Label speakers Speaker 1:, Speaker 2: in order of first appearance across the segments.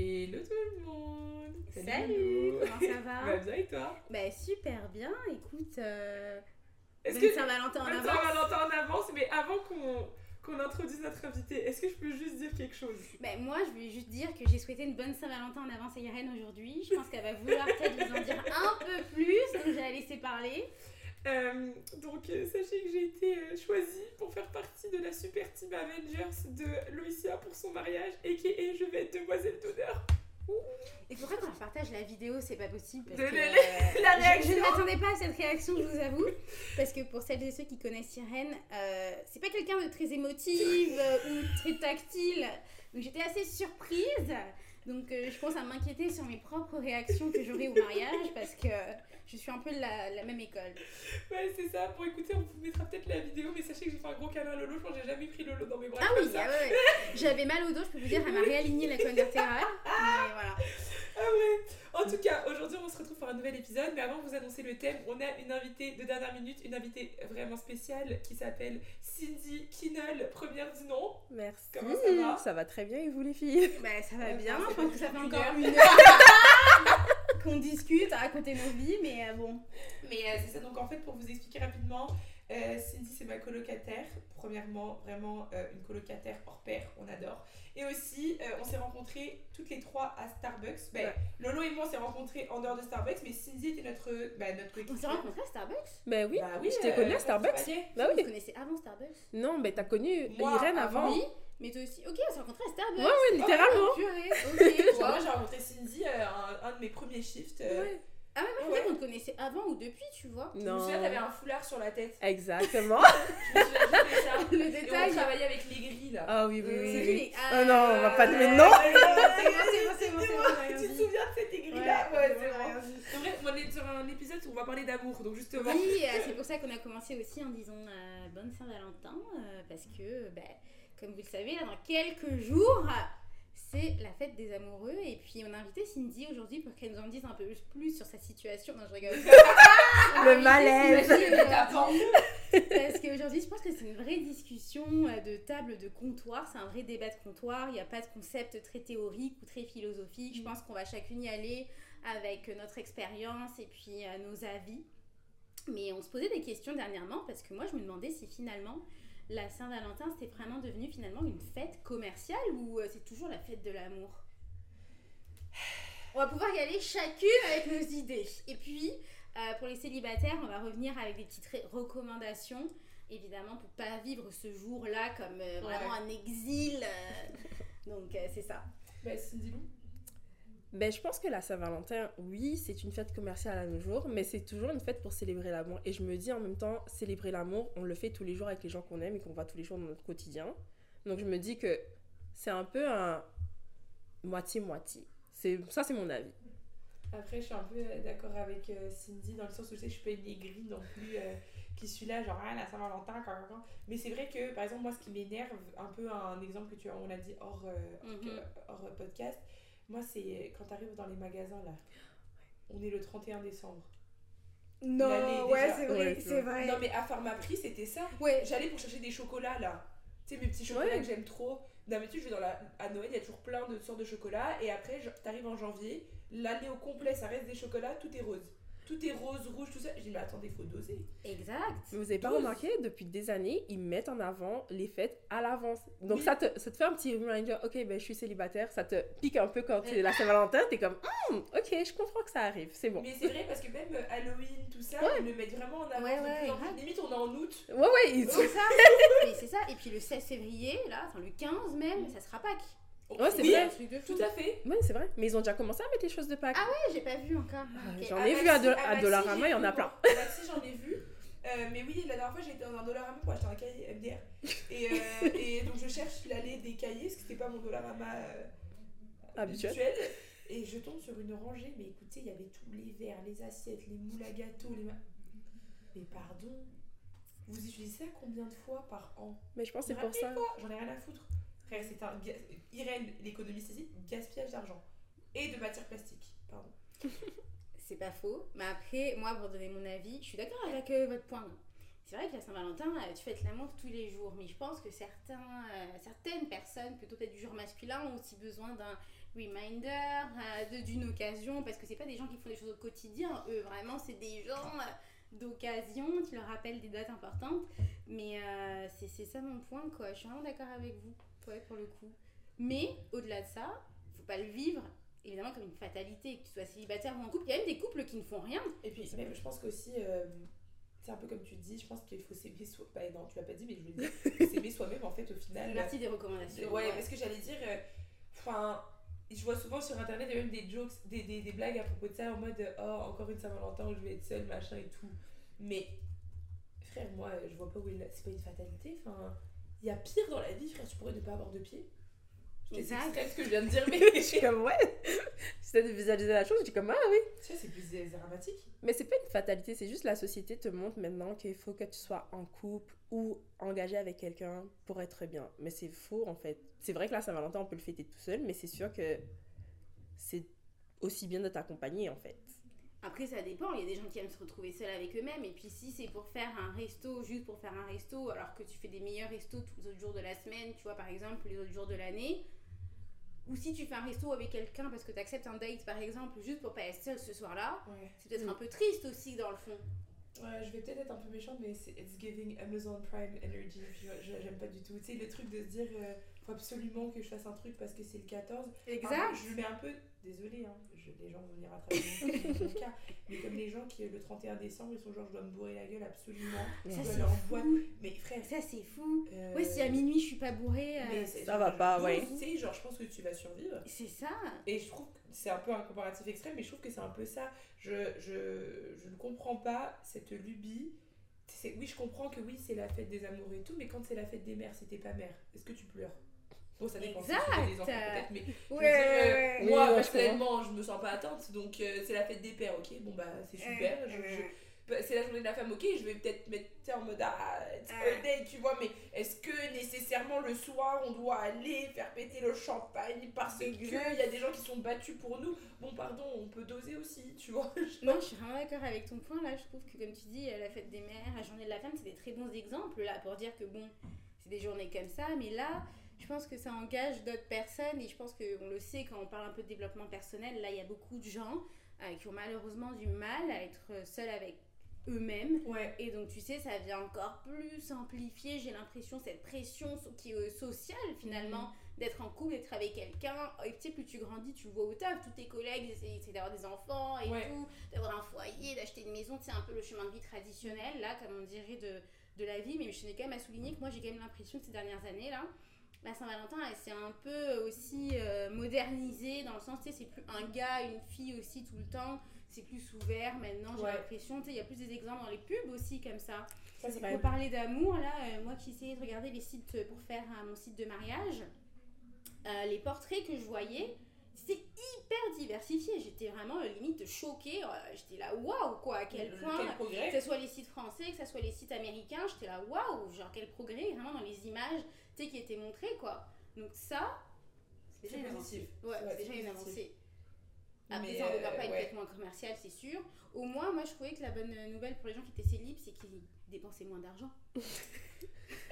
Speaker 1: Hello tout le monde
Speaker 2: Salut, comment ça va
Speaker 1: Bah bien et toi
Speaker 2: Bah super bien, écoute, euh,
Speaker 1: Est-ce que
Speaker 2: Saint-Valentin en avance.
Speaker 1: Saint-Valentin en avance, mais avant qu'on qu'on introduise notre invité, est-ce que je peux juste dire quelque chose?
Speaker 2: Bah, moi je voulais juste dire que j'ai souhaité une bonne Saint-Valentin en avance à Irène aujourd'hui. Je pense qu'elle va vouloir peut-être vous en dire un peu plus, donc je vais la laisser parler.
Speaker 1: Euh, donc euh, sachez que j'ai été euh, choisie pour faire partie de la super team Avengers de Loïcia pour son mariage et qui est je vais être demoiselle d'honneur.
Speaker 2: Et pour qu'on partage la vidéo, c'est pas possible. Parce
Speaker 1: De
Speaker 2: que,
Speaker 1: la- réaction.
Speaker 2: Je, ne m'attendais pas à cette réaction, je vous avoue. Parce que pour celles et ceux qui connaissent Irène, c'est pas quelqu'un de très émotive ou très tactile. Donc j'étais assez surprise. Donc je pense à m'inquiéter sur mes propres réactions que j'aurai au mariage parce que je suis un peu de la, la même école.
Speaker 1: Ouais c'est ça, pour écouter on vous mettra peut-être la vidéo mais sachez que j'ai fait un gros câlin à Lolo, je pense que j'ai jamais pris Lolo dans mes bras
Speaker 2: Ah
Speaker 1: comme
Speaker 2: oui,
Speaker 1: ça.
Speaker 2: ah ouais, ouais. j'avais mal au dos, je peux vous dire, elle m'a réaligné la colonne vertébrale. Mais voilà.
Speaker 1: Ah ouais En tout cas, aujourd'hui on se retrouve pour un nouvel épisode, mais avant de vous annoncer le thème, on a une invitée de dernière minute, une invitée vraiment spéciale qui s'appelle Cindy Kinnell, première du nom.
Speaker 3: Merci.
Speaker 1: Comment ça va?
Speaker 3: Ça va très bien et vous les filles?
Speaker 2: Bah ça va
Speaker 1: Ouais,
Speaker 2: bien, je
Speaker 1: c'est
Speaker 2: pense que ça fait encore une heure qu'on discute à raconter nos vies, mais euh, bon.
Speaker 1: Mais euh, c'est ça, donc en fait, pour vous expliquer rapidement, euh, Cindy c'est ma colocataire. Premièrement, vraiment euh, une colocataire hors pair, on adore. Et aussi, euh, on s'est rencontrés toutes les trois à Starbucks. Ben,
Speaker 3: Ouais.
Speaker 1: Lolo et moi, on s'est rencontrés en dehors de Starbucks, mais Cindy était notre, ben, notre
Speaker 2: On s'est rencontrés à Starbucks?
Speaker 3: Ben oui,
Speaker 1: Bah oui,
Speaker 3: je t'ai
Speaker 1: euh,
Speaker 3: connue à Starbucks. Bah
Speaker 2: Vous
Speaker 3: oui.
Speaker 2: connaissez avant Starbucks
Speaker 3: Non, ben t'as connu
Speaker 1: Moi,
Speaker 3: Irène
Speaker 1: avant.
Speaker 3: avant.
Speaker 2: Oui, mais toi aussi. Ok, on s'est rencontrés à Starbucks.
Speaker 3: Ouais, ouais, littéralement.
Speaker 2: Oh, purée, ok, je
Speaker 1: moi, j'ai rencontré Cindy euh, un, un de mes premiers shifts. euh,
Speaker 3: Ouais.
Speaker 2: Ah ouais, moi je
Speaker 1: Ouais.
Speaker 2: pensais qu'on te connaissait avant ou depuis, tu vois.
Speaker 1: Je me
Speaker 3: Non.
Speaker 1: souviens, t'avais un foulard sur la tête.
Speaker 3: Exactement.
Speaker 1: Je me souviens ça.
Speaker 2: Le
Speaker 1: Et on
Speaker 2: détail.
Speaker 1: travaillait avec les grilles là.
Speaker 3: Ah oui, oui, oui. oui.
Speaker 2: les-
Speaker 3: Oh non, on va pas
Speaker 1: Euh,
Speaker 3: nommer de nom.
Speaker 2: C'est bon, c'est bon, bon,
Speaker 1: Tu te souviens de cette aigrie
Speaker 2: Ouais,
Speaker 1: là Ouais,
Speaker 2: on
Speaker 1: c'est bon.
Speaker 2: rien dit.
Speaker 1: En vrai, on est sur un épisode où on va parler d'amour, donc justement.
Speaker 2: Oui, euh, c'est pour ça qu'on a commencé aussi en disant euh, bonne Saint-Valentin, parce que, bah, comme vous le savez, là, dans quelques jours, c'est la fête des amoureux. Et puis, on a invité Cindy aujourd'hui pour qu'elle nous en dise un peu plus sur sa situation. Non, je rigole.
Speaker 3: Le
Speaker 2: invité
Speaker 3: malaise.
Speaker 1: Tapant.
Speaker 2: Parce qu'aujourd'hui, je pense que c'est une vraie discussion euh, de table de comptoir. C'est un vrai débat de comptoir. Il n'y a pas de concept très théorique ou très philosophique. Je pense qu'on va chacune y aller avec notre expérience et puis euh, nos avis. Mais on se posait des questions dernièrement parce que moi, je me demandais si finalement la Saint-Valentin, c'était vraiment devenu finalement une fête commerciale ou euh, c'est toujours la fête de l'amour? On va pouvoir y aller chacune avec nos idées. Et puis, euh, pour les célibataires, on va revenir avec des petites recommandations, évidemment, pour pas vivre ce jour-là comme euh, vraiment un exil. euh. donc, euh, c'est ça.
Speaker 1: Bah, Cindy Lou.
Speaker 3: Ben je pense que la Saint-Valentin, oui, c'est une fête commerciale à nos jours, mais c'est toujours une fête pour célébrer l'amour. Et je me dis en même temps, célébrer l'amour, on le fait tous les jours avec les gens qu'on aime et qu'on voit tous les jours dans notre quotidien. Donc je me dis que c'est un peu un moitié-moitié. Ça, c'est mon avis.
Speaker 1: Après, je suis un peu euh, d'accord avec euh, Cindy dans le sens où je sais que je suis pas une aigrie non plus euh, qui suis là, genre ah, la Saint-Valentin, quoi, quoi. Mais c'est vrai que, par exemple, moi, ce qui m'énerve, un peu un exemple que tu as, on a dit hors, euh, hors-
Speaker 2: Mhm.
Speaker 1: hors podcast, moi, c'est quand tu arrives dans les magasins là, on est le 31 décembre.
Speaker 2: Non, ouais, c'est vrai,
Speaker 3: Ouais,
Speaker 2: c'est
Speaker 3: c'est
Speaker 2: vrai.
Speaker 1: Non, mais à Pharmaprix, c'était ça.
Speaker 2: Ouais,
Speaker 1: J'allais pour chercher des chocolats là. Tu sais, mes petits chocolats
Speaker 3: Ouais.
Speaker 1: que j'aime trop. D'habitude, je vais dans la... à Noël, il y a toujours plein de sortes de chocolats. Et après, je- t'arrives en janvier, l'année au complet, ça reste des chocolats, tout est rose. Tout est rose, rouge, tout ça. Je dis, mais attendez, faut doser.
Speaker 2: exact.
Speaker 3: Mais vous avez pas remarqué, depuis des années, ils mettent en avant les fêtes à l'avance. Donc
Speaker 1: Oui.
Speaker 3: ça, te, ça te fait un petit reminder, ok, ben je suis célibataire, ça te pique un peu quand c'est la Saint-Valentin, t'es comme, Hum, ok, je comprends que ça arrive, c'est bon.
Speaker 1: Mais c'est vrai parce que même euh, Halloween, tout ça,
Speaker 3: Ouais.
Speaker 1: ils le mettent vraiment en avant.
Speaker 2: Ouais, ouais,
Speaker 1: en. Limite, on est en août.
Speaker 3: Ouais, ouais, ils-
Speaker 2: C'est ça. Mais c'est ça. Et puis le 16 février, là, enfin le 15 même, ça sera Pâques.
Speaker 3: Ouais, c'est
Speaker 1: Oui,
Speaker 3: vrai.
Speaker 2: un truc de fou.
Speaker 1: Tout à fait.
Speaker 3: Ouais, c'est vrai. Mais ils ont déjà commencé à mettre les choses de Pâques.
Speaker 2: Ah ouais, j'ai pas vu encore.
Speaker 3: Ah. J'en
Speaker 1: À
Speaker 3: ai vu
Speaker 1: Maxi-
Speaker 3: à, Do- à
Speaker 1: Maxi,
Speaker 3: Dollarama,
Speaker 1: j'ai
Speaker 3: il y en a
Speaker 1: vu,
Speaker 3: plein.
Speaker 1: À Maxi, j'en ai vu. Euh, mais oui, la dernière fois, j'étais dans un Dollarama pour acheter un cahier MDR. Et, euh, et donc, je cherche l'allée des cahiers, parce que c'était pas mon Dollarama euh,
Speaker 3: Habituel.
Speaker 1: Et je tombe sur une rangée, mais écoutez, il y avait tous les verres, les assiettes, les moules à gâteaux, les. ma- Mais pardon, vous utilisez ça combien de fois par an?
Speaker 3: Mais je pense que c'est pour ça.
Speaker 1: J'en ai rien à foutre. Frère, c'est un. Irène, l'économiste ici, gaspillage d'argent. Et de matière plastique. Pardon.
Speaker 2: C'est pas faux. Mais après, moi, pour donner mon avis, je suis d'accord avec euh, votre point. C'est vrai que la Saint-Valentin, euh, tu fêtes l'amour tous les jours. Mais je pense que certains, euh, certaines personnes, plutôt peut-être du genre masculin, ont aussi besoin d'un reminder euh, d'une occasion, parce que c'est pas des gens qui font des choses au quotidien, eux, vraiment, c'est des gens d'occasion, tu leur rappelles des dates importantes. Mais c'est ça mon point, quoi. Je suis vraiment d'accord avec vous, ouais, pour le coup. Mais au-delà de ça, faut pas le vivre. Évidemment, comme une fatalité, que tu sois célibataire ou en couple. Il y a même des couples qui ne font rien.
Speaker 1: Et puis, même, je pense qu'aussi, euh, c'est un peu comme tu dis, je pense qu'il faut s'aimer soi. Bah, non, tu l'as pas dit, mais je veux dire, il faut s'aimer soi-même en fait au final.
Speaker 2: Partie des recommandations.
Speaker 1: Ouais, parce que j'allais dire, euh, enfin, je vois souvent sur internet, il y a même des jokes, des, des, des blagues à propos de ça, en mode, oh, encore une Saint-Valentin où je vais être seule, machin et tout. Mais, frère, moi, je vois pas où la- c'est pas une fatalité, enfin, il y a pire dans la vie, frère, tu pourrais ne pas avoir de pied. Je sais
Speaker 2: Exact.
Speaker 1: extrême ce que je viens de dire, mais
Speaker 3: je suis comme, ouais. J'essaie de visualiser la chose, je dis comme, ah oui.
Speaker 1: tu sais, c'est plus dramatique.
Speaker 3: Mais c'est pas une fatalité, c'est juste la société te montre maintenant qu'il faut que tu sois en couple ou engagé avec quelqu'un pour être bien. Mais c'est faux en fait. C'est vrai que la Saint-Valentin, on peut le fêter tout seul, mais c'est sûr que c'est aussi bien de t'accompagner en fait.
Speaker 2: Après, ça dépend. Il y a des gens qui aiment se retrouver seuls avec eux-mêmes. Et puis, si c'est pour faire un resto, juste pour faire un resto, alors que tu fais des meilleurs restos tous les autres jours de la semaine, tu vois, par exemple, les autres jours de l'année. Ou si tu fais un resto avec quelqu'un parce que tu acceptes un date, par exemple, juste pour pas être seul ce soir-là,
Speaker 1: Ouais.
Speaker 2: c'est peut-être
Speaker 3: Mm.
Speaker 2: un peu triste aussi, dans le fond.
Speaker 1: Ouais, je vais peut-être être un peu méchante, mais c'est It's giving Amazon Prime Energy. J'aime pas du tout. Tu sais, le truc de se dire, euh, faut absolument que je fasse un truc parce que c'est le 14. Enfin, je le mets un peu, désolé, hein, je- les gens vont venir à travers mon cas, mais comme les gens qui, le 31 décembre, ils sont genre, je dois me bourrer la gueule absolument.
Speaker 2: Ça,
Speaker 1: je dois
Speaker 2: c'est
Speaker 1: aller en
Speaker 2: fou.
Speaker 1: boîte. Mais frère,
Speaker 2: Ça, c'est fou.
Speaker 1: euh,
Speaker 2: Ouais, si à minuit je suis pas bourrée, euh,
Speaker 1: mais
Speaker 3: Ça va pas, ouais.
Speaker 1: Tu sais, genre, je pense que tu vas survivre.
Speaker 2: c'est ça.
Speaker 1: Et je trouve que c'est un peu un comparatif extrême, mais je trouve que c'est un peu ça. Je, je, je ne comprends pas cette lubie. C'est- Oui, je comprends que oui, c'est la fête des amours et tout, mais quand c'est la fête des mères, si t'es pas mère, est-ce que tu pleures? Bon, ça dépend si tu
Speaker 2: Exact.
Speaker 1: as des enfants peut-être, mais je dire, euh,
Speaker 3: Oui,
Speaker 1: moi personnellement, je me sens pas atteinte, donc euh, c'est la fête des pères, ok, bon bah c'est super. je- je- c'est la journée de la femme, ok, je vais peut-être mettre en mode ah, birthday, tu vois, mais est-ce que nécessairement le soir on doit aller faire péter le champagne parce qu'il y a des gens qui sont battus pour nous? Bon, pardon, on peut doser aussi, tu vois.
Speaker 2: Non, je suis vraiment d'accord avec ton point là. Je trouve que, comme tu dis, euh, la fête des mères, la journée de la femme, c'est des très bons exemples là pour dire que bon, c'est des journées comme ça. Mais là, je pense que ça engage d'autres personnes et je pense qu'on le sait quand on parle un peu de développement personnel. Là, il y a beaucoup de gens euh, qui ont malheureusement du mal à être seuls avec eux-mêmes.
Speaker 1: Ouais.
Speaker 2: Et donc, tu sais, ça vient encore plus amplifier, j'ai l'impression, cette pression so- qui est euh, sociale finalement, d'être en couple, d'être avec quelqu'un. Et tu sais, plus tu grandis, tu le vois au taf, tous tes collègues essaient, essaient d'avoir des enfants et
Speaker 1: Ouais.
Speaker 2: tout, d'avoir un foyer, d'acheter une maison. C'est un peu le chemin de vie traditionnel, là, comme on dirait, de, de la vie. Mais je tenais quand même à souligner que moi, j'ai quand même l'impression que ces dernières années, là, la Saint-Valentin, elle s'est un peu aussi euh, modernisée dans le sens, tu sais, c'est plus un gars, une fille aussi tout le temps. C'est plus ouvert maintenant, j'ai
Speaker 1: Ouais.
Speaker 2: l'impression. Tu sais, il y a plus des exemples dans les pubs aussi comme ça.
Speaker 1: Ça, c'est
Speaker 2: Pour parler d'amour, là, euh, moi qui essayais de regarder les sites pour faire mon site de mariage, euh, les portraits que je voyais, c'était hyper diversifié. J'étais vraiment euh, limite choquée. j'étais là, waouh, quoi, à quel
Speaker 1: Quel
Speaker 2: point.
Speaker 1: progrès.
Speaker 2: Que ce soit les sites français, que ce soit les sites américains, j'étais là, waouh, genre quel progrès, vraiment dans les images tu sais, qui étaient montrées, quoi. Donc ça, c'est déjà une avancée. Ouais, c'est déjà une avancée. Après,
Speaker 1: Mais,
Speaker 2: ça, on ne va
Speaker 1: euh,
Speaker 2: pas être
Speaker 1: ouais.
Speaker 2: moins commercial, c'est sûr. Au moins, moi, je trouvais que la bonne nouvelle pour les gens qui étaient célibes, c'est qu'ils dépensaient moins d'argent.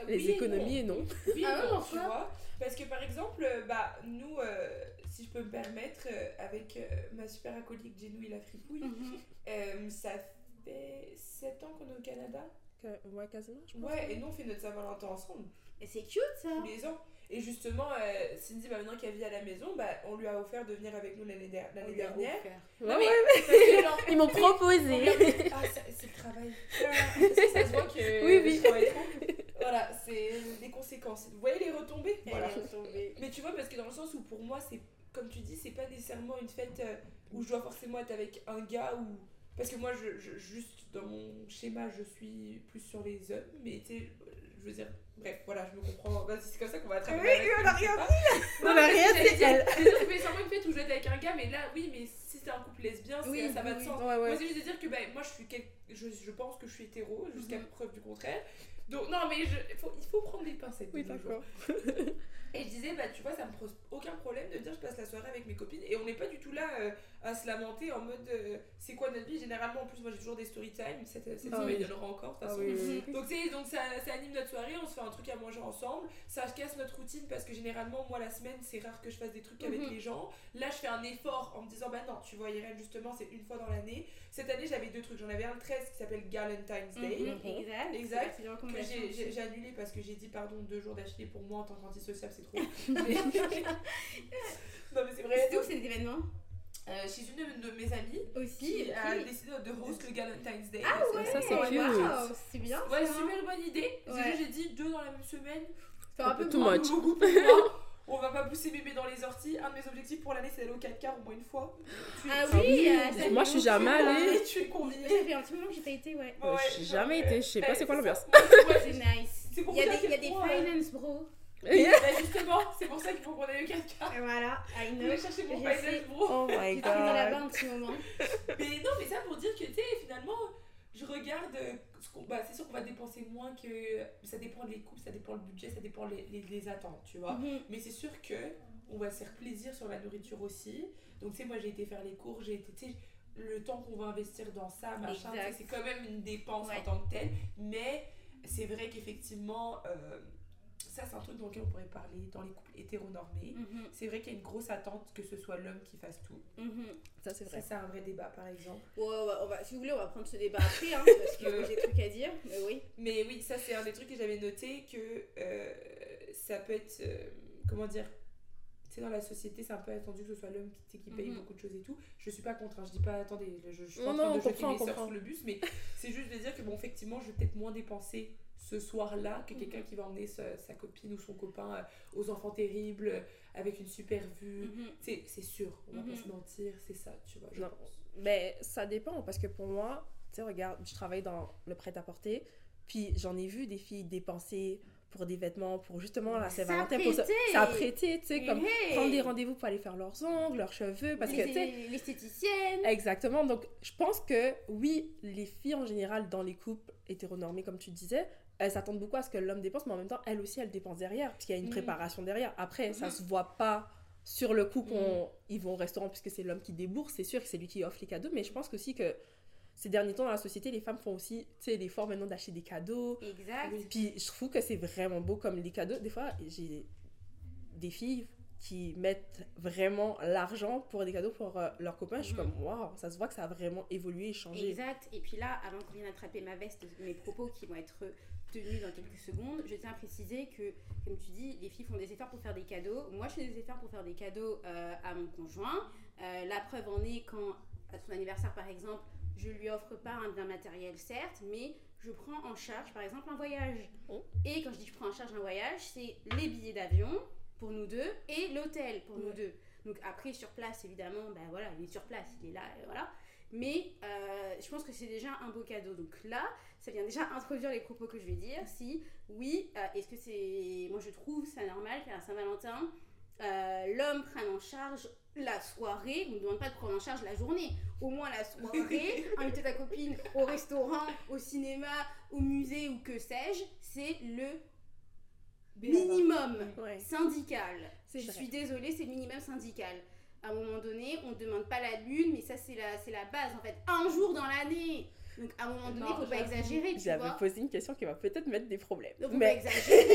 Speaker 3: Les
Speaker 1: Oui et
Speaker 3: économies et non.
Speaker 1: non. Oui,
Speaker 2: Ah
Speaker 1: non, tu vois. Parce que par exemple, euh, bah, nous, euh, si je peux me permettre, euh, avec euh, ma super acolyte et la fripouille,
Speaker 2: Mhm.
Speaker 1: euh, ça fait 7 ans qu'on est au Canada.
Speaker 3: Que- Ouais, quasiment, je pense.
Speaker 1: Ouais, et nous on fait notre Saint-Valentin ensemble,
Speaker 2: Et c'est cute, ça.
Speaker 1: tous les ans. Et justement, euh, Cindy, bah, maintenant qu'elle vit à la maison, bah, on lui a offert de venir avec nous l'année der-
Speaker 2: On
Speaker 1: l'année
Speaker 2: lui a
Speaker 1: dernière.
Speaker 3: Ouais,
Speaker 1: Non, mais-
Speaker 3: ouais,
Speaker 1: Parce que, genre,
Speaker 3: Ils m'ont proposé.
Speaker 1: Ah, c'est le travail. Que ça se voit que
Speaker 3: Oui, oui.
Speaker 1: je travaille trop. Voilà, c'est les conséquences. Vous voyez les retombées? Voilà. Mais tu vois, parce que dans le sens où pour moi, c'est comme tu dis, c'est pas nécessairement une fête euh, où je dois forcément être avec un gars ou. Parce que moi, je, je- juste dans mon schéma, je suis plus sur les hommes, mais tu sais, je veux dire, bref, voilà, je me comprends. Vas-y, c'est comme ça qu'on va attraper.
Speaker 3: Oui, on a
Speaker 1: je sais
Speaker 3: rien
Speaker 1: pas.
Speaker 3: On
Speaker 1: Non,
Speaker 3: a
Speaker 1: mais
Speaker 3: rien,
Speaker 1: dire-
Speaker 3: elle.
Speaker 1: C'est nécessairement une fête où je être avec un gars, mais là, oui, mais si c'est un couple lesbien,
Speaker 2: Oui,
Speaker 1: ça va de sens. Moi, c'est juste de dire que ben, moi, je, suis quel- je, je pense que je suis hétéro, jusqu'à
Speaker 2: Mhm.
Speaker 1: preuve du contraire. Donc, non, mais je- faut- il faut prendre des pincettes.
Speaker 3: Oui, d'accord.
Speaker 1: Et je disais, bah tu vois, ça me pose aucun problème de dire je passe la soirée avec mes copines. Et on n'est pas du tout là euh, à se lamenter en mode euh, c'est quoi notre vie? Généralement, en plus, moi j'ai toujours des story time. Cette, cette
Speaker 3: Ah
Speaker 1: semaine, il y en aura encore, de toute
Speaker 3: Ah
Speaker 1: façon.
Speaker 3: oui, oui, oui.
Speaker 1: Donc, tu donc ça, ça anime notre soirée, on se fait un truc à manger ensemble. Ça casse notre routine parce que généralement, moi la semaine, c'est rare que je fasse des trucs avec
Speaker 2: Mhm.
Speaker 1: les gens. Là, je fais un effort en me disant, bah non, tu vois, Irène, justement, c'est une fois dans l'année. Cette année, j'avais deux trucs. J'en avais un le 13 qui s'appelle Galentine's Day.
Speaker 2: Mhm,
Speaker 3: Mhm.
Speaker 2: Exact. C'est
Speaker 1: que j'ai- annulé parce que j'ai dit pardon deux jours d'affilée pour moi en tant qu'antisociable c'est trop non mais c'est vrai
Speaker 2: C'était où cet événement
Speaker 1: euh, chez une de mes amies
Speaker 2: Aussi.
Speaker 1: qui a décidé de host le Galentine's Day
Speaker 2: Ah ouais,
Speaker 3: Ça, c'est cute.
Speaker 2: c'est bien.
Speaker 1: ouais
Speaker 2: ça.
Speaker 1: super bonne idée
Speaker 2: Ouais.
Speaker 1: j'ai dit deux dans la même semaine
Speaker 2: C'est un peu
Speaker 3: Too
Speaker 2: moins.
Speaker 3: much.
Speaker 1: beaucoup pour moi on va pas pousser bébé dans les orties un de mes objectifs pour l'année c'est d'aller au 4 quarts au moins une fois Tu-
Speaker 2: Ah oui, euh,
Speaker 3: Moi, je suis jamais allée.
Speaker 1: tu es conviée
Speaker 2: Ça fait un petit moment que j'ai pas été, ouais.
Speaker 1: Ouais,
Speaker 3: j'ai
Speaker 1: genre,
Speaker 3: jamais été, je sais pas c'est quoi l'ambiance.
Speaker 2: C'est nice.
Speaker 1: c'est pour
Speaker 2: Il y a des,
Speaker 1: euh,
Speaker 2: finance bro.
Speaker 1: Bah, justement c'est pour ça qu'il faut qu'on aille au 4 quarts
Speaker 2: Et voilà, I
Speaker 1: je vais chercher mon finance bro
Speaker 3: Oh my
Speaker 2: traîné là-bas
Speaker 3: god.
Speaker 2: un petit moment.
Speaker 1: Mais non, mais ça pour dire que, tu sais, finalement, je regarde. euh, bah, c'est sûr qu'on va dépenser moins que. Ça dépend des couples, ça dépend le budget, ça dépend les, les, les attentes, tu vois.
Speaker 2: Mhm.
Speaker 1: Mais c'est sûr que on va se faire plaisir sur la nourriture aussi. Donc, tu sais, moi j'ai été faire les cours, j'ai été. Tu sais, le temps qu'on va investir dans ça, machin, c'est quand même une dépense
Speaker 2: Ouais.
Speaker 1: en tant que telle. Mais c'est vrai qu'effectivement, euh, ça c'est un truc dont on pourrait parler dans les couples hétéronormés.
Speaker 2: Mhm.
Speaker 1: C'est vrai qu'il y a une grosse attente que ce soit l'homme qui fasse tout.
Speaker 2: Mhm.
Speaker 3: Ça, c'est
Speaker 1: Ça,
Speaker 3: vrai.
Speaker 1: c'est un vrai débat, par exemple.
Speaker 2: Ouais, ouais, on va, si vous voulez, on va prendre ce débat après, hein, parce que j'ai des trucs à dire. Mais oui.
Speaker 1: Mais oui, ça c'est un des trucs que j'avais noté que euh, ça peut être. euh, comment dire Tu sais, dans la société, c'est un peu attendu que ce soit l'homme qui, paye
Speaker 2: Mhm.
Speaker 1: beaucoup de choses et tout. Je suis pas contre, hein, je dis pas, attendez, je, je suis pas en train
Speaker 3: non,
Speaker 1: de jeter mes sous le bus, mais c'est juste de dire que, bon, effectivement, je vais peut-être moins dépenser ce soir-là que quelqu'un qui va emmener sa, sa copine ou son copain euh, aux enfants terribles, euh, avec une super vue.
Speaker 2: Mhm.
Speaker 1: C'est sûr, on va
Speaker 2: Mhm.
Speaker 1: pas se mentir, c'est ça, tu vois, je
Speaker 3: Non.
Speaker 1: pense.
Speaker 3: Mais ça dépend parce que pour moi, tu sais, regarde, je travaille dans le prêt-à-porter, puis j'en ai vu des filles dépenser pour des vêtements, pour justement la Saint-Valentin, pour
Speaker 2: S'apprêter.
Speaker 3: s'apprêter, tu sais, comme
Speaker 2: Hey.
Speaker 3: prendre des rendez-vous pour aller faire leurs ongles, leurs cheveux, parce que, tu sais,
Speaker 2: L'esthéticienne.
Speaker 3: Exactement. Donc, je pense que oui, les filles en général dans les couples hétéronormés, comme tu disais, elles s'attendent beaucoup à ce que l'homme dépense, mais en même temps, elles aussi, elles dépensent derrière, parce qu'il y a une
Speaker 2: Mhm.
Speaker 3: préparation derrière. Après, ça
Speaker 2: Mhm.
Speaker 3: se voit pas sur le coup qu'on ils vont au restaurant puisque c'est l'homme qui débourse, c'est sûr que c'est lui qui offre les cadeaux, mais je pense aussi que ces derniers temps dans la société, les femmes font aussi, l'effort maintenant d'acheter des cadeaux.
Speaker 2: Exact.
Speaker 3: Puis je trouve que c'est vraiment beau comme les cadeaux. Des fois, j'ai des filles qui mettent vraiment l'argent pour des cadeaux pour euh, leurs copains. Je suis comme, waouh, ça se voit que ça a vraiment évolué et changé.
Speaker 2: Exact. Et puis là, avant qu'on vienne attraper ma veste mes propos qui vont être dans quelques secondes, je tiens à préciser que, comme tu dis, les filles font des efforts pour faire des cadeaux. Moi, je fais des efforts pour faire des cadeaux euh, à mon conjoint. Euh, la preuve en est quand, à son anniversaire par exemple, je lui offre pas un bien matériel, certes, mais je prends en charge par exemple un voyage.
Speaker 3: Oh.
Speaker 2: Et quand je dis je prends en charge un voyage, c'est les billets d'avion pour nous deux et l'hôtel pour nous deux. Donc après, sur place, évidemment, ben voilà, il est sur place, il est là, et voilà. Mais euh, je pense que c'est déjà un beau cadeau. Donc là, ça vient déjà introduire les propos que je vais dire. Si, oui, euh, est-ce que c'est... Moi, je trouve ça normal qu'à Saint-Valentin, euh, l'homme prenne en charge la soirée. On ne demande pas de prendre en charge la journée. Au moins la soirée, inviter ta copine au restaurant, au cinéma, au musée ou que sais-je, c'est le minimum
Speaker 3: Ouais,
Speaker 2: syndical. Je
Speaker 3: vrai.
Speaker 2: suis désolée, c'est le minimum syndical. À un moment donné, on ne demande pas la lune, mais ça, c'est la, c'est la base en fait. Un jour dans l'année. Donc à un moment donné, faut pas exagérer, tu
Speaker 3: J'avais
Speaker 2: vois.
Speaker 3: posé une question qui va peut-être mettre des problèmes.
Speaker 2: Donc faut pas
Speaker 3: Mais
Speaker 2: exagérer.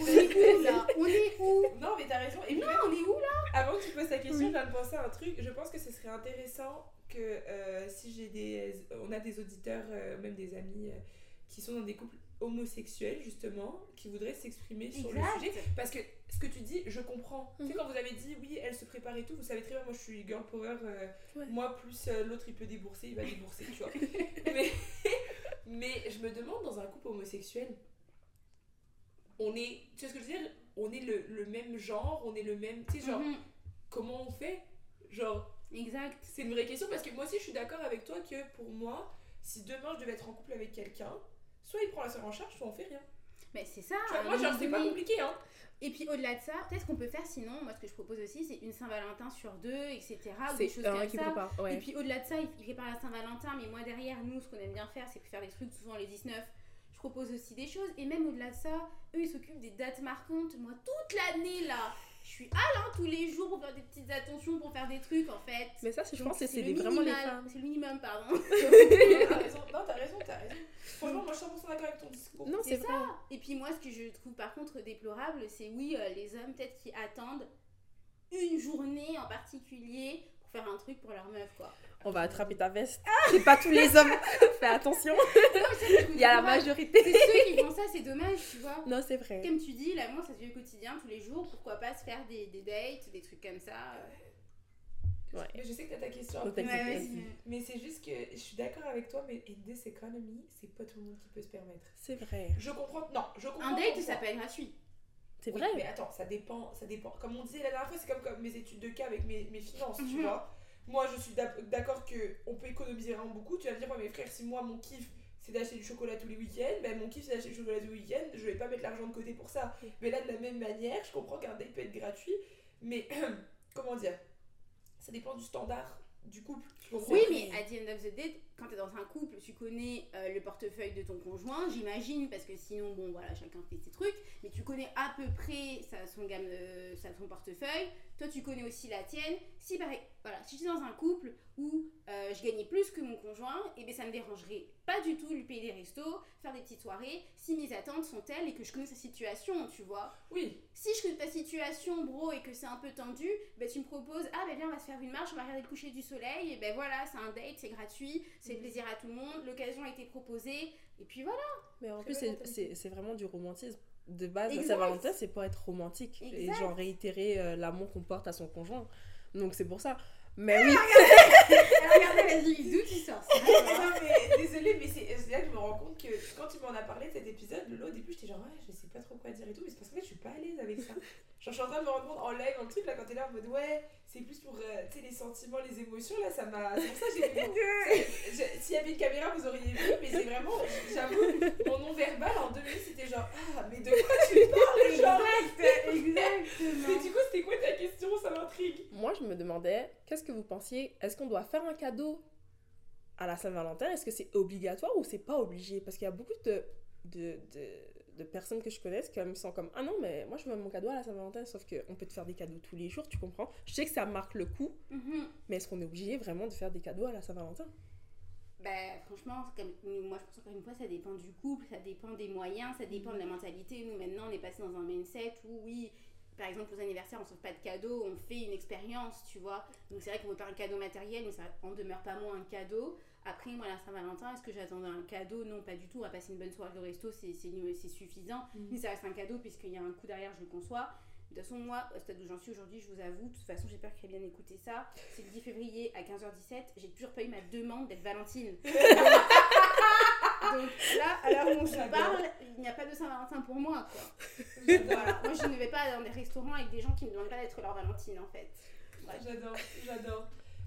Speaker 2: On est où là? On est où?
Speaker 1: Non, mais t'as raison. Et
Speaker 2: Non, on est où là?
Speaker 1: Avant que tu poses ta question,
Speaker 3: Oui.
Speaker 1: je viens de penser à un truc. Je pense que ce serait intéressant que euh, si j'ai des. On a des auditeurs, euh, même des amis euh, qui sont dans des couples homosexuels, justement, qui voudraient s'exprimer sur le sujet. Parce que ce que tu dis, je comprends. Tu sais,
Speaker 3: Mhm.
Speaker 1: quand vous avez dit, oui, elle se prépare et tout, vous savez très bien, moi je suis girl power. euh,
Speaker 3: Ouais.
Speaker 1: Moi, plus euh, l'autre il peut débourser, il va débourser, tu vois. mais, mais je me demande, dans un couple homosexuel, on est. Tu sais ce que je veux dire? On est le, le même genre, on est le même. Tu sais, genre,
Speaker 2: Mhm.
Speaker 1: comment on fait? Genre,
Speaker 2: Exact.
Speaker 1: c'est une vraie question parce que moi aussi je suis d'accord avec toi que pour moi, si demain je devais être en couple avec quelqu'un, soit il prend la soeur en charge, soit on fait rien.
Speaker 2: Mais c'est ça.
Speaker 1: Vois, moi, genre, c'est pas compliqué, hein.
Speaker 2: Et puis au-delà de ça, peut-être qu'on peut faire sinon, moi ce que je propose aussi, c'est une Saint-Valentin sur deux, etc. Ou des choses comme ça.
Speaker 3: prépare.
Speaker 2: Et
Speaker 3: Ouais.
Speaker 2: puis au-delà de ça, il il prépare la Saint-Valentin, mais moi derrière, nous, ce qu'on aime bien faire, c'est faire des trucs souvent les 19. Je propose aussi des choses. Et même au-delà de ça, eux, ils s'occupent des dates marquantes. Moi, toute l'année, là, je suis à tous les jours pour faire des petites attentions, pour faire des trucs, en fait.
Speaker 3: Mais ça, c'est- je
Speaker 2: Donc,
Speaker 3: pense que c'est
Speaker 2: le
Speaker 3: vraiment les femmes.
Speaker 2: C'est le minimum, pardon.
Speaker 1: t'as raison, non, t'as raison, t'as raison. Franchement, moi je suis 100% d'accord avec ton discours.
Speaker 3: Non, c'est vrai.
Speaker 2: Et puis moi, ce que je trouve par contre déplorable, c'est oui, euh, les hommes peut-être qui attendent une journée en particulier pour faire un truc pour leur meuf, quoi.
Speaker 3: On va attraper ta veste. C'est pas tous les hommes. Fais attention. Il y a la majorité.
Speaker 2: C'est ceux qui font ça, c'est dommage, tu vois.
Speaker 3: Non, c'est vrai.
Speaker 2: Comme tu dis, l'amour, ça se vit au quotidien, tous les jours. Pourquoi pas se faire des, des dates, des trucs comme ça.
Speaker 3: Ouais.
Speaker 1: Mais je sais que t'as ta question. Après,
Speaker 2: Ouais.
Speaker 1: Mais c'est juste que je suis d'accord avec toi, mais in this economy, c'est pas tout le monde qui peut se permettre.
Speaker 3: C'est vrai.
Speaker 1: Je comprends. Non, je comprends.
Speaker 2: Un date, ça peut être gratuit.
Speaker 3: C'est
Speaker 1: Oui,
Speaker 3: vrai.
Speaker 1: mais attends, ça dépend, ça dépend. Comme on disait la dernière fois, c'est comme, comme mes études de cas avec mes, mes finances, tu
Speaker 2: Mhm.
Speaker 1: vois. Moi, je suis d'ac- d'accord que on peut économiser vraiment beaucoup. Tu vas me dire, ouais, mes frères, si moi, mon kiff, c'est d'acheter du chocolat tous les week-ends, ben mon kiff, c'est d'acheter du chocolat tous les week-ends, je vais pas mettre l'argent de côté pour ça.
Speaker 3: Oui.
Speaker 1: Mais là, de la même manière, je comprends qu'un date peut être gratuit, mais comment dire? Ça dépend du standard du couple.
Speaker 2: Oui, mais à the end of the day, quand t'es dans un couple, tu connais euh, le portefeuille de ton conjoint, j'imagine, parce que sinon, bon, voilà, chacun fait ses trucs, mais tu connais à peu près sa, son, gamme, euh, sa- son portefeuille. Toi, tu connais aussi la tienne. Si, pareil, voilà, si j'étais dans un couple où euh, je gagnais plus que mon conjoint, et bien ça me dérangerait pas du tout de lui payer des restos, faire des petites soirées, si mes attentes sont telles et que je connais sa situation, tu vois.
Speaker 1: Oui,
Speaker 2: Si je connais ta situation, bro, et que c'est un peu tendu, ben tu me proposes, ah ben viens, on va se faire une marche, on va regarder le coucher du soleil, et ben voilà, c'est un date, c'est gratuit, c'est plaisir à tout le monde, l'occasion a été proposée, et puis voilà.
Speaker 3: Mais en plus, c'est- vraiment du romantisme. De base, la. Saint-Valentin, c'est pour être romantique. Et genre réitérer euh, l'amour qu'on porte à son conjoint. Donc c'est pour ça. Mais oui,
Speaker 2: Alors regardez, vas-y, d'où tu sors
Speaker 1: non mais c'est là que je me rends compte que quand tu m'en as parlé de cet épisode Lolo au début j'étais genre ouais je sais pas trop quoi dire et tout mais c'est parce que je suis pas à l'aise avec ça genre je suis en train de me rendre compte en live en truc là quand t'es là en mode ouais c'est plus pour euh, tu sais les sentiments les émotions là ça m'a c'est pour ça que j'ai fait bon, s'il y avait une caméra vous auriez vu mais c'est vraiment j'avoue mon non verbal en deux minutes c'était genre ah mais de quoi tu parles genre?
Speaker 2: Exact,
Speaker 1: mais
Speaker 2: exactement.
Speaker 1: du coup c'était quoi ta question? Ça m'intrigue.
Speaker 3: Moi je me demandais, qu'est-ce que vous pensiez? Est-ce qu'on doit faire un cadeau à la Saint-Valentin? Est-ce que c'est obligatoire ou c'est pas obligé? Parce qu'il y a beaucoup de, de, de, de personnes que je connaisse qui me sont comme Ah non, mais moi je veux mon cadeau à la Saint-Valentin, sauf qu'on peut te faire des cadeaux tous les jours, tu comprends Je sais que ça marque le coup,
Speaker 2: Mhm.
Speaker 3: mais est-ce qu'on est obligé vraiment de faire des cadeaux à la Saint-Valentin?
Speaker 2: Ben, franchement, comme, moi je pense encore une fois, ça dépend du couple, ça dépend des moyens, ça dépend de la mentalité. Nous maintenant, on est passé dans un mindset où, oui, par exemple, aux anniversaires, on ne s'offre pas de cadeau, on fait une expérience, tu vois. Donc c'est vrai qu'on veut pas un cadeau matériel, mais ça en demeure pas moins un cadeau. Après, moi, la Saint-Valentin, est-ce que j'attendais un cadeau? Non, pas du tout. On va passer une bonne soirée de resto, c'est suffisant.
Speaker 1: Mhm.
Speaker 2: Mais ça reste un cadeau, puisqu'il y a un coup derrière, je le conçois. De toute façon, moi, au stade où j'en suis aujourd'hui, je vous avoue, de toute façon, j'ai peur qu'elle vienne écouter ça. C'est le 10 février à 15h17, j'ai toujours pas eu ma demande d'être Valentine. Donc là, à l'heure où on se parle, il n'y a pas de Saint-Valentin pour moi, quoi. Voilà. Moi, je ne vais pas dans des restaurants avec des gens qui me demandent pas d'être leur Valentine, en fait.
Speaker 1: J'adore, j'adore.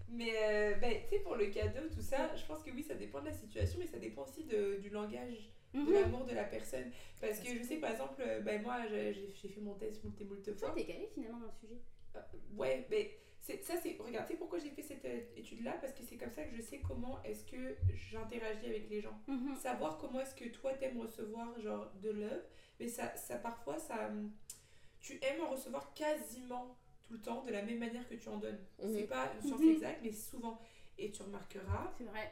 Speaker 1: Mais euh, ben, tu sais, pour le cadeau, tout ça, je pense que oui, ça dépend de la situation, mais ça dépend aussi de, du langage, de
Speaker 2: Mhm.
Speaker 1: l'amour de la personne. Parce que je sais, par exemple, ben, moi, j'ai fait mon test
Speaker 2: Toi,
Speaker 1: fois.
Speaker 2: t'es calé finalement dans le sujet?
Speaker 1: Euh, ouais, mais c'est- ça, c'est. Regarde, sais pourquoi j'ai fait cette euh, étude-là? Parce que c'est comme ça que je sais comment est-ce que j'interagis avec les gens.
Speaker 2: Mhm.
Speaker 1: Savoir comment est-ce que toi t'aimes recevoir, genre, de love. Mais ça, ça parfois, ça. hum, Tu aimes en recevoir quasiment tout le temps de la même manière que tu en donnes.
Speaker 3: Mhm.
Speaker 1: C'est pas une science
Speaker 2: Mhm.
Speaker 1: exacte, mais souvent. Et tu remarqueras,
Speaker 2: C'est vrai.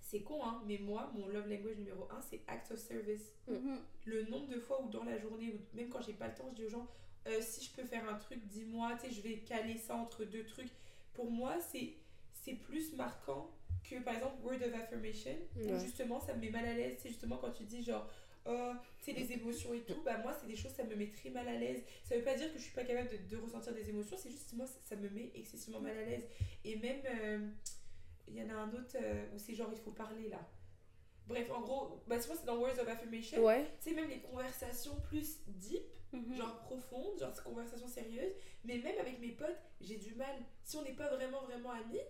Speaker 1: c'est con, hein, mais moi, mon love language numéro un, c'est act of service.
Speaker 3: Mm.
Speaker 2: Mhm.
Speaker 1: Le nombre de fois où dans la journée, ou même quand j'ai pas le temps, je dis aux gens, euh, si je peux faire un truc, dis-moi, tu sais, je vais caler ça entre deux trucs. Pour moi, c'est c'est plus marquant que par exemple word of affirmation, où
Speaker 3: Ouais.
Speaker 1: justement ça me met mal à l'aise. C'est justement quand tu dis genre, oh, tu sais, les émotions et tout, bah moi, c'est des choses, ça me met très mal à l'aise. Ça veut pas dire que je suis pas capable de, de ressentir des émotions, c'est juste moi, ça, ça me met excessivement mal à l'aise. Et même, euh, il y en a un autre euh, où c'est genre, il faut parler là. Bref, en gros, bah, c'est dans Words of Affirmation.
Speaker 3: Ouais.
Speaker 1: Tu sais, même les conversations plus deep,
Speaker 2: Mhm.
Speaker 1: genre profondes, genre ces conversations sérieuses, mais même avec mes potes, j'ai du mal. Si on n'est pas vraiment, vraiment amis,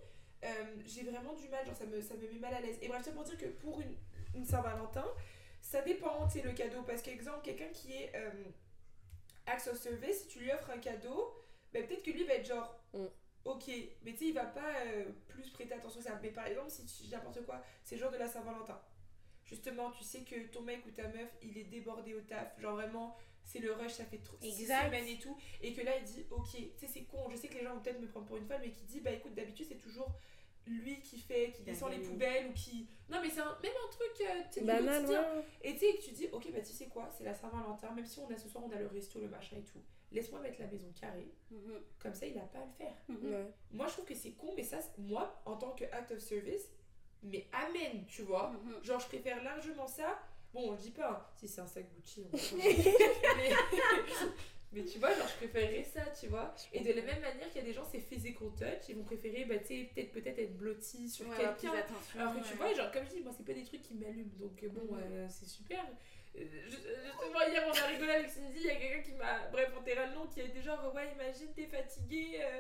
Speaker 1: euh, j'ai vraiment du mal, genre ça me, ça me met mal à l'aise. Et bref, c'est pour dire que pour une, une Saint-Valentin, ça dépend, tu sais, le cadeau. Parce qu'exemple, quelqu'un qui est euh, acts of service, si tu lui offres un cadeau, ben, peut-être que lui va être genre.
Speaker 3: Mm.
Speaker 1: Ok, mais tu sais, il va pas euh, plus prêter attention à ça. Mais par exemple, si tu dis n'importe quoi, c'est le jour de la Saint-Valentin. justement, tu sais que ton mec ou ta meuf, il est débordé au taf, genre vraiment, c'est le rush, ça fait trop semaines et tout, et que là, il dit, ok, tu sais, c'est con, je sais que les gens vont peut-être me prendre pour une folle, mais qui dit, bah écoute, d'habitude, c'est toujours lui qui fait, qui descend les poubelles, ou qui... Non, mais c'est un- même un truc, euh, tu sais, du
Speaker 3: Banal, ouais.
Speaker 1: Et tu sais, que tu dis, ok, bah tu sais quoi, c'est la Saint-Valentin, même si on a ce soir, on a le resto, le machin et tout, laisse-moi mettre la maison carrée,
Speaker 2: Mhm,
Speaker 1: comme ça, il a pas à le faire.
Speaker 2: mhm.
Speaker 3: Ouais.
Speaker 1: Moi, je trouve que c'est con, mais ça, moi, en tant que act of service, mais amen, tu vois. Genre, je préfère largement ça. Bon, je dis pas, hein, si c'est un sac Gucci, on mais, mais tu vois, genre, je préférerais ça, tu vois. Et de la même manière qu'il y a des gens, c'est physical touch, ils vont préférer, bah, tu sais, peut-être peut-être être blotti sur
Speaker 2: Ouais,
Speaker 1: quelqu'un. Alors que tu vois, genre, comme je dis, moi, c'est pas des trucs qui m'allument. Donc, euh, bon,
Speaker 2: Mhm.
Speaker 1: euh, c'est super. Euh, ju- Justement, hier, on a rigolé avec Cindy. Il y a quelqu'un qui m'a. Bref, on t'ira le nom, qui a été genre, ouais, imagine, t'es fatigué. euh,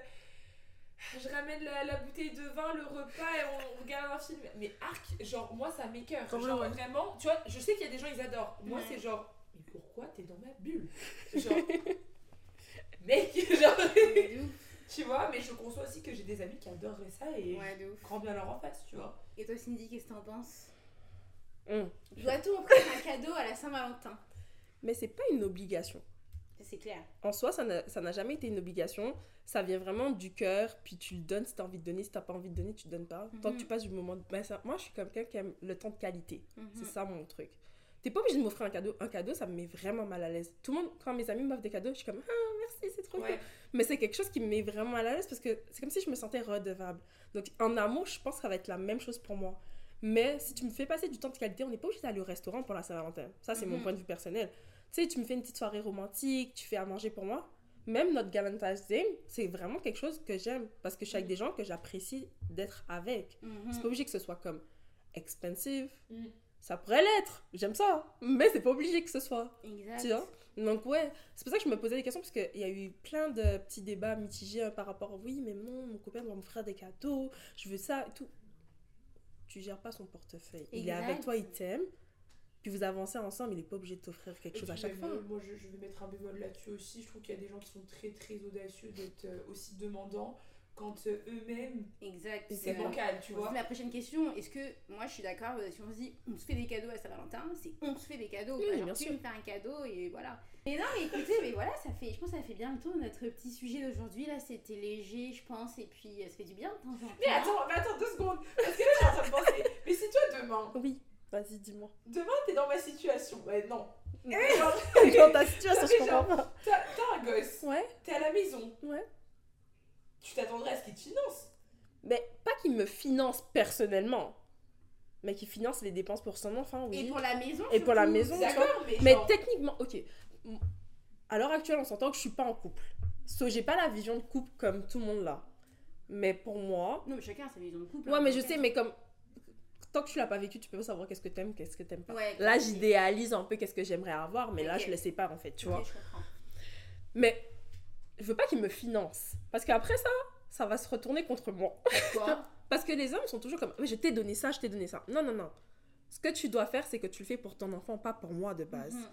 Speaker 1: Je ramène la, la bouteille de vin, le repas et on, on regarde un film. Mais arc, genre, moi, ça.
Speaker 3: Ouais,
Speaker 1: Genre,
Speaker 3: ouais.
Speaker 1: vraiment, tu vois, je sais qu'il y a des gens, ils adorent. Moi,
Speaker 2: Ouais.
Speaker 1: c'est genre, mais pourquoi t'es dans ma bulle? Genre, mec, genre, tu vois, mais je conçois aussi que j'ai des amis qui adoreraient ça et
Speaker 2: Ouais, de ouf.
Speaker 1: grand bien leur en face, tu vois.
Speaker 2: Et toi, Cindy, qu'est-ce que t'en penses?
Speaker 3: Hum.
Speaker 2: Doit-on offrir un cadeau à la Saint-Valentin
Speaker 3: Mais c'est pas une obligation.
Speaker 2: C'est clair.
Speaker 3: En soi, ça n'a jamais été une obligation. Ça vient vraiment du cœur, puis tu le donnes si t'as envie de donner. Si t'as pas envie de donner, tu donnes pas. Tant
Speaker 2: Mhm.
Speaker 3: que tu passes du moment. de- ben, ça- moi, je suis quelqu'un qui aime le temps de qualité.
Speaker 2: Mhm.
Speaker 3: C'est ça mon truc. T'es pas obligé de m'offrir un cadeau. Un cadeau, ça me met vraiment mal à l'aise. Tout le monde, quand mes amis m'offrent des cadeaux, je suis comme Ah, merci, c'est trop
Speaker 1: Ouais.
Speaker 3: cool. Mais c'est quelque chose qui me met vraiment mal à l'aise parce que c'est comme si je me sentais redevable. Donc en amour, je pense que ça va être la même chose pour moi. Mais si tu me fais passer du temps de qualité, on n'est pas obligé d'aller au restaurant pour la Saint-Valentin. Ça, c'est mon
Speaker 2: Mhm.
Speaker 3: point de vue personnel. Tu sais, tu me fais une petite soirée romantique, tu fais à manger pour moi. Même notre Valentine's Day, c'est vraiment quelque chose que j'aime parce que je suis avec des gens que j'apprécie d'être avec.
Speaker 2: Mhm.
Speaker 3: C'est pas obligé que ce soit comme expensive.
Speaker 1: Mm.
Speaker 3: Ça pourrait l'être, j'aime ça, mais c'est pas obligé que ce soit.
Speaker 2: Exact.
Speaker 3: Tu vois? Donc ouais, c'est pour ça que je me posais des questions parce qu'il y a eu plein de petits débats mitigés euh, par rapport oui, mais non, mon copain doit m'offrir des cadeaux, je veux ça et tout. Tu gères pas son portefeuille. Il est avec toi, il t'aime. Puis vous avancez ensemble, il est pas obligé de t'offrir quelque
Speaker 1: Et
Speaker 3: chose à chaque
Speaker 1: même,
Speaker 3: fois.
Speaker 1: euh, Moi, je, je vais mettre un bémol là-dessus aussi. Je trouve qu'il y a des gens qui sont très très audacieux d'être euh, aussi demandants quand euh, eux-mêmes,
Speaker 2: Exact.
Speaker 1: c'est
Speaker 2: vrai.
Speaker 1: bancal, tu vois.
Speaker 2: La prochaine question, est-ce que moi je suis d'accord euh, si on se dit on se fait des cadeaux à Saint-Valentin, c'est on se fait des cadeaux,
Speaker 3: Oui, bien
Speaker 2: genre tu
Speaker 3: sûr.
Speaker 2: me fais un cadeau et voilà. Mais non, mais écoutez, mais voilà, ça fait, je pense que ça fait bien le tour de notre petit sujet d'aujourd'hui là, c'était léger, je pense, et puis euh, ça fait du bien de temps en temps.
Speaker 1: Mais attends, mais attends deux secondes. Parce que là, j'ai en train de penser. Mais si toi, demain,
Speaker 3: Oui, vas-y, dis-moi.
Speaker 1: demain, t'es dans ma situation. Ouais, non.
Speaker 3: Dans
Speaker 1: Genre,
Speaker 3: ta situation, je comprends pas.
Speaker 1: T'as un gosse,
Speaker 3: Ouais,
Speaker 1: t'es à la maison.
Speaker 3: ouais.
Speaker 1: Tu t'attendrais à ce qu'il te finance.
Speaker 3: Mais pas qu'il me finance personnellement, mais qu'il finance les dépenses pour son enfant, oui.
Speaker 2: Et pour la maison
Speaker 3: Et pour la maison, tu vois.
Speaker 1: D'accord, mais,
Speaker 3: Mais
Speaker 1: genre,
Speaker 3: techniquement, ok. À l'heure actuelle, on s'entend que je suis pas en couple. So, j'ai pas la vision de couple comme tout le monde là. Mais pour moi.
Speaker 2: Non, mais chacun a sa vision de couple.
Speaker 3: Ouais,
Speaker 2: hein,
Speaker 3: mais je sais, mais comme. Tant que tu l'as pas vécu, tu peux pas savoir qu'est-ce que t'aimes, qu'est-ce que t'aimes pas.
Speaker 2: Ouais,
Speaker 3: Là, j'idéalise un peu qu'est-ce que j'aimerais avoir, mais là, je le sais pas en fait, tu vois.
Speaker 2: je comprends.
Speaker 3: Mais je veux pas qu'il me finance. Parce qu'après ça, ça va se retourner contre moi.
Speaker 2: Pourquoi
Speaker 3: Parce que les hommes sont toujours comme, Mais je t'ai donné ça, je t'ai donné ça. Non, non, non. Ce que tu dois faire, c'est que tu le fais pour ton enfant, pas pour moi de base.
Speaker 2: Mhm.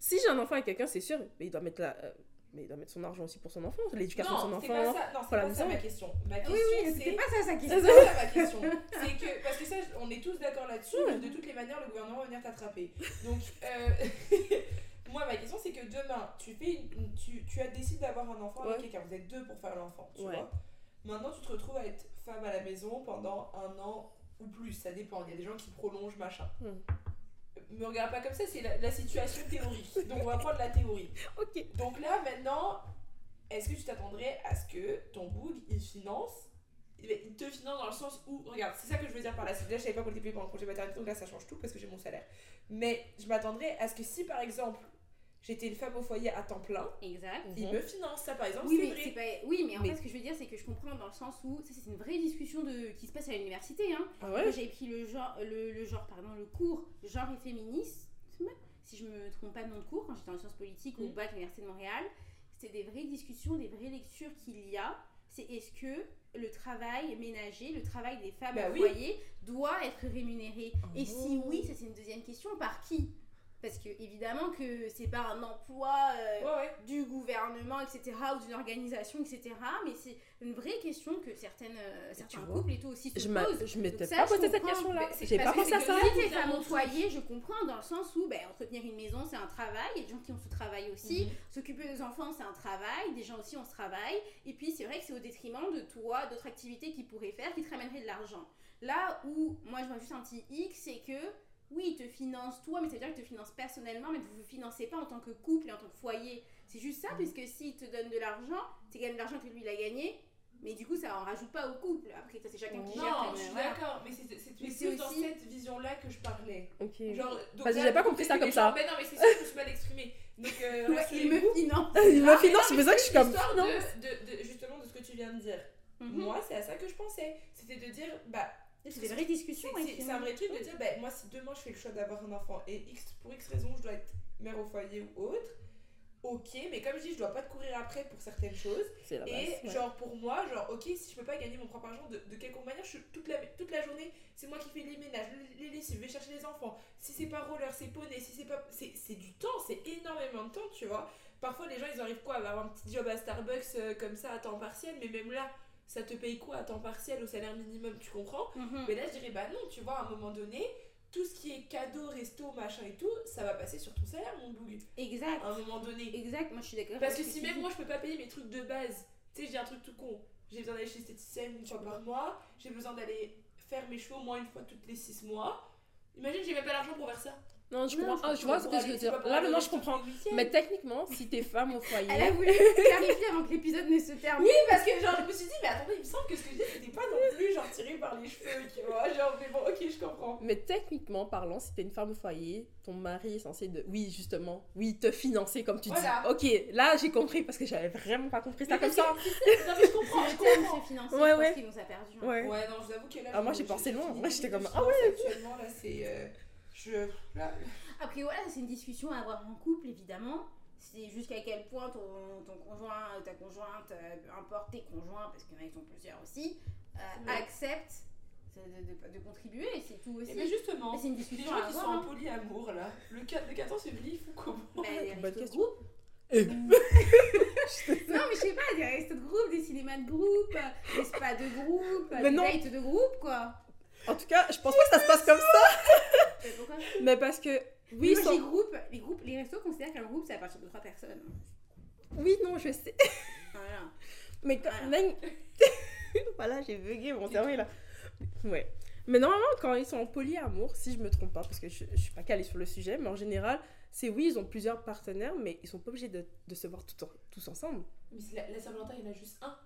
Speaker 3: Si j'ai un enfant avec quelqu'un, c'est sûr, mais il doit mettre la, euh, mais il doit mettre son argent aussi pour son enfant, l'éducation de son
Speaker 1: c'est
Speaker 3: enfant.
Speaker 1: pas ça, non, c'est pas ça ma question. Ma question,
Speaker 2: Oui, oui,
Speaker 1: c'est.
Speaker 2: pas ça sa
Speaker 1: C'est
Speaker 2: question.
Speaker 1: ça ma question. C'est que, parce que ça, on est tous d'accord là-dessus, de toutes les manières, le gouvernement va venir t'attraper. Donc, euh, moi, ma question, c'est que demain, tu, fais une- tu, tu as décidé d'avoir un enfant avec
Speaker 3: Ouais.
Speaker 1: quelqu'un, vous êtes deux pour faire l'enfant, tu
Speaker 3: Ouais.
Speaker 1: vois. Maintenant, tu te retrouves à être femme à la maison pendant un an ou plus, ça dépend. Il y a des gens qui prolongent, machin.
Speaker 3: Hmm.
Speaker 1: Me regarde pas comme ça, c'est la, la situation théorique. Donc, on va prendre la théorie.
Speaker 3: Ok.
Speaker 1: Donc là, maintenant, est-ce que tu t'attendrais à ce que ton boug, il finance il te finance dans le sens où, regarde, c'est ça que je veux dire par là. Déjà, je savais pas qu'on était payé pendant le congé maternité, donc là, ça change tout parce que j'ai mon salaire. Mais je m'attendrais à ce que si, par exemple, j'étais une femme au foyer à temps plein,
Speaker 2: Exact.
Speaker 1: il
Speaker 3: Mhm.
Speaker 1: me finance ça, par exemple,
Speaker 2: Oui,
Speaker 1: c'est
Speaker 2: mais
Speaker 1: vrai.
Speaker 2: pas... oui, mais en
Speaker 3: Mais-
Speaker 2: fait, ce que je veux dire, c'est que je comprends dans le sens où ça, c'est une vraie discussion de... qui se passe à l'université. Hein.
Speaker 3: Ah ouais?
Speaker 2: J'avais pris le genre, le, le genre, pardon, le cours genre et féminisme, si je me trompe pas de nom de cours, quand j'étais en sciences politiques au
Speaker 1: Mhm.
Speaker 2: bac à l'université de Montréal. C'était des vraies discussions, des vraies lectures qu'il y a. C'est est-ce que le travail ménager, le travail des femmes
Speaker 1: Bah
Speaker 2: au
Speaker 1: oui.
Speaker 2: foyer doit être rémunéré? Et si
Speaker 3: Oh.
Speaker 2: oui, ça c'est une deuxième question, par qui? Parce que évidemment que c'est pas un emploi euh,
Speaker 1: Ouais, ouais.
Speaker 2: du gouvernement, etc., ou d'une organisation, etc., mais c'est une vraie question que certaines, euh, certains
Speaker 3: vois,
Speaker 2: couples et tout aussi se
Speaker 3: Je
Speaker 2: posent.
Speaker 3: je m'étais pas posé cette question-là.
Speaker 2: C'est
Speaker 3: J'ai pas pensé à ça.
Speaker 2: Si t'es femme au foyer, je comprends dans le sens où ben, entretenir une maison, c'est un travail. Il y a des gens qui ont ce travail aussi.
Speaker 1: Mhm.
Speaker 2: S'occuper des enfants, c'est un travail. Des gens aussi ont ce travail. Et puis, c'est vrai que c'est au détriment de toi, d'autres activités qu'ils pourraient faire qui te ramèneraient de l'argent. Là où moi, je vois juste un petit X, c'est que oui, il te finance toi, mais ça veut dire qu'il te finance personnellement, mais vous ne vous financez pas en tant que couple et en tant que foyer. C'est juste ça, puisque s'il te donne de l'argent, c'est quand même de l'argent que lui, il a gagné. Mais du coup, ça en rajoute pas au couple. Après, ça, c'est chacun qui gère.
Speaker 1: Non, je suis d'accord, mais c'est c'est dans
Speaker 2: aussi-
Speaker 1: cette vision-là que je parlais.
Speaker 3: Ok.
Speaker 1: Genre, donc
Speaker 3: j'ai pas compris
Speaker 1: c'est
Speaker 3: ça
Speaker 1: que
Speaker 3: comme ça.
Speaker 1: Mais non, mais c'est sûr que je suis mal exprimée. Donc, euh,
Speaker 2: Ouais, il me finance.
Speaker 3: Il me finance,
Speaker 1: mais
Speaker 3: c'est
Speaker 1: non,
Speaker 3: pour ça que je suis comme. Non.
Speaker 1: de, de, de- justement de ce que tu viens de dire.
Speaker 2: Mhm.
Speaker 1: Moi, c'est à ça que je pensais. C'était de dire, bah,
Speaker 2: C'est des vraies discussions.
Speaker 1: c'est-
Speaker 2: ouais,
Speaker 1: un vrai truc de dire, bah, moi, si demain je fais le choix d'avoir un enfant et X, pour X raison, je dois être mère au foyer ou autre, ok, mais comme je dis, je dois pas te courir après pour certaines choses.
Speaker 3: C'est la
Speaker 1: Et
Speaker 3: ouais.
Speaker 1: genre pour moi, genre ok, si je peux pas gagner mon propre argent, de, de quelconque manière, je toute la, toute la journée, c'est moi qui fais les ménages, les, les lessives, je vais chercher les enfants. Si c'est pas roller, c'est poney, si c'est pas. C'est c'est du temps, c'est énormément de temps, tu vois. Parfois les gens ils arrivent quoi à avoir un petit job à Starbucks euh, comme ça à temps partiel, mais même là, ça te paye quoi à temps partiel au salaire minimum, tu comprends
Speaker 2: Mhm.
Speaker 1: Mais là je dirais bah non, tu vois, à un moment donné, tout ce qui est cadeau, resto, machin et tout, ça va passer sur ton salaire, mon boug.
Speaker 2: Exact.
Speaker 1: À un moment donné.
Speaker 2: Exact, moi je suis d'accord.
Speaker 1: Parce que si même moi je peux pas payer mes trucs de base, tu sais, j'ai un truc tout con. J'ai besoin d'aller chez l'esthéticienne une fois par mois, j'ai besoin d'aller faire mes cheveux au moins une fois toutes les 6 mois. Imagine, j'ai même pas l'argent pour faire ça.
Speaker 3: Non, je
Speaker 2: Non,
Speaker 3: comprends.
Speaker 2: je
Speaker 3: Ah, je vois ce que je veux dire. Là, maintenant, je comprends. Mais techniquement, si t'es femme au
Speaker 2: Elle a
Speaker 3: foyer.
Speaker 2: voulu clarifier avant que l'épisode ne se termine.
Speaker 1: Oui, parce que genre, je me suis dit, mais attendez, il me semble que ce que je dis, c'était pas non plus genre tiré par les cheveux, tu vois. Genre, mais bon, ok, je comprends.
Speaker 3: Mais techniquement parlant, si t'es une femme au foyer, ton mari est censé de. Oui, justement. Oui, te financer comme tu
Speaker 1: Voilà.
Speaker 3: dis. Ok, là, j'ai compris parce que j'avais vraiment pas compris ça
Speaker 1: Mais
Speaker 3: comme
Speaker 1: parce
Speaker 3: ça.
Speaker 1: Non, mais je comprends, je comprends.
Speaker 2: se financer,
Speaker 3: Ouais, ouais.
Speaker 2: pense qu'ils nous a perdu. hein.
Speaker 3: Ouais.
Speaker 1: Ouais, non, je vous avoue que là.
Speaker 3: Ah, moi, j'ai pensé loin. Moi, j'étais comme, ah ouais.
Speaker 1: Actuellement, là, c'est. Je. Là,
Speaker 2: Après, voilà, c'est une discussion à avoir en couple, évidemment. C'est jusqu'à quel point ton, ton conjoint, ta conjointe, peu importe tes conjoints, parce qu'il y en a qui sont plusieurs aussi, euh,
Speaker 1: Ouais.
Speaker 2: acceptent de, de- de contribuer, c'est tout aussi.
Speaker 1: Et mais justement,
Speaker 2: Mais c'est une
Speaker 1: les
Speaker 2: discussion
Speaker 1: gens
Speaker 2: à
Speaker 1: qui sont
Speaker 2: avoir.
Speaker 1: en
Speaker 2: hein.
Speaker 1: polyamour là, le, 4, le 14 février, ils font comment
Speaker 2: Bah, de
Speaker 3: question.
Speaker 2: groupe.
Speaker 3: Euh.
Speaker 2: Non, mais je sais pas, des restos de groupe, des cinémas de groupe, des spas de groupe,
Speaker 3: Mais
Speaker 2: des
Speaker 3: non.
Speaker 2: dates de groupe, quoi.
Speaker 3: En tout cas, je pense pas que ça se passe comme ça.
Speaker 2: Mais pourquoi?
Speaker 3: Mais parce que. Oui,
Speaker 2: Moi,
Speaker 3: sans-
Speaker 2: les groupes, les groupes, les restos considèrent qu'un groupe, c'est à partir de trois personnes.
Speaker 3: oui, non, je sais.
Speaker 2: Voilà.
Speaker 3: Mais quand
Speaker 2: Voilà.
Speaker 3: même- voilà, j'ai bugué mon cerveau là. Ouais. Mais normalement, quand ils sont en polyamour, si je me trompe pas, parce que je, je suis pas calée sur le sujet, mais en général, c'est oui, ils ont plusieurs partenaires, mais ils sont pas obligés de, de se voir tout en- tous ensemble.
Speaker 1: Mais la, la Saint-Valentin, il y en a juste un.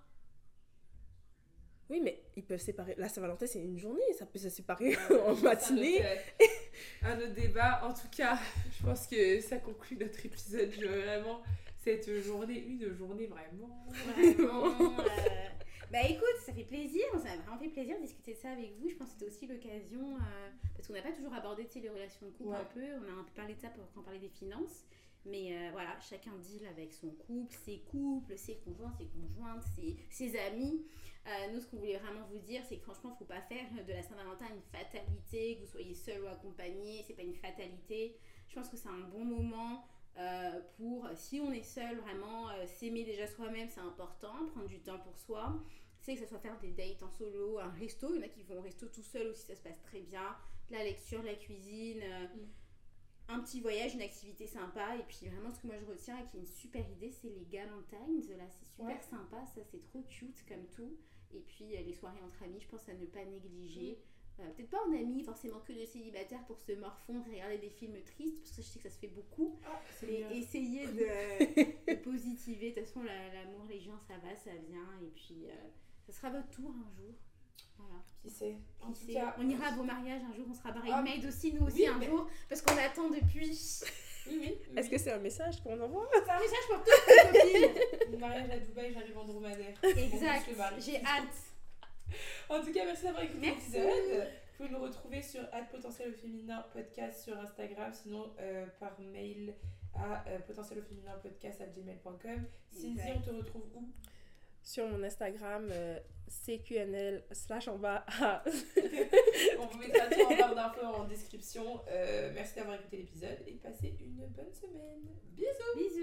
Speaker 3: Oui, mais ils peuvent séparer. La Saint-Valentin, c'est une journée, ça peut se séparer en matinée.
Speaker 1: C'est Un, autre, euh, un autre débat. En tout cas, je pense que ça conclut notre épisode. Je- Vraiment, cette journée, une journée vraiment.
Speaker 2: Vraiment, euh, Bah écoute, ça fait plaisir, ça m'a vraiment fait plaisir de discuter de ça avec vous. Je pense que c'était aussi l'occasion, euh, parce qu'on n'a pas toujours abordé les relations de couple
Speaker 1: Ouais.
Speaker 2: un peu, on a un peu parlé de ça pour, quand on parlait des finances. Mais euh, voilà, chacun deal avec son couple, ses couples, ses conjoints, ses conjointes, ses, amis. Euh, nous, ce qu'on voulait vraiment vous dire, c'est que franchement, il ne faut pas faire de la Saint-Valentin une fatalité, que vous soyez seul ou accompagné, c'est pas une fatalité. Je pense que c'est un bon moment euh, pour, si on est seul, vraiment s'aimer déjà soi-même, c'est important, prendre du temps pour soi. C'est que ça soit faire des dates en solo, un resto, il y en a qui vont au resto tout seul aussi, ça se passe très bien. La lecture, la cuisine, euh, un petit voyage, une activité sympa. Et puis vraiment, ce que moi je retiens et qui est une super idée, c'est les Galentines. Là, c'est super
Speaker 1: Ouais.
Speaker 2: sympa, ça c'est trop cute comme tout. Et puis euh, les soirées entre amis, je pense à ne pas négliger. Euh, Peut-être pas en amis, forcément que de célibataires pour se morfondre et regarder des films tristes, parce que je sais que ça se fait beaucoup.
Speaker 1: Ah,
Speaker 2: Mais
Speaker 1: bien.
Speaker 2: essayez de, de positiver. De toute façon, la- l'amour, les gens, ça va, ça vient. Et puis, euh, ça sera votre tour un jour. Voilà.
Speaker 1: Qui sait En tout
Speaker 2: sait,
Speaker 1: cas,
Speaker 2: on ira à vos mariages un jour, on sera
Speaker 1: Ah,
Speaker 2: bridesmaid aussi, nous aussi,
Speaker 1: oui,
Speaker 2: un
Speaker 1: mais-
Speaker 2: jour, parce qu'on attend depuis.
Speaker 1: Oui, oui.
Speaker 3: Est-ce que c'est un message qu'on envoie?
Speaker 2: C'est un message pour toutes les copines.
Speaker 1: Mon mariage à Dubaï, j'arrive en dromadaire.
Speaker 2: Exact, j'ai hâte.
Speaker 1: En tout cas, merci d'avoir écouté
Speaker 2: Merci.
Speaker 1: l'épisode. Vous pouvez nous retrouver sur potentiel au féminin podcast sur Instagram, sinon euh, par mail à euh, potentiel au féminin podcast à gmail.com. Cindy, on te retrouve où?
Speaker 3: Sur mon Instagram, euh, CQNL slash en bas. Ah,
Speaker 1: On vous mettra tout en barre d'infos en description. Euh, merci d'avoir écouté l'épisode et passez une bonne semaine. Bisous
Speaker 2: Bisous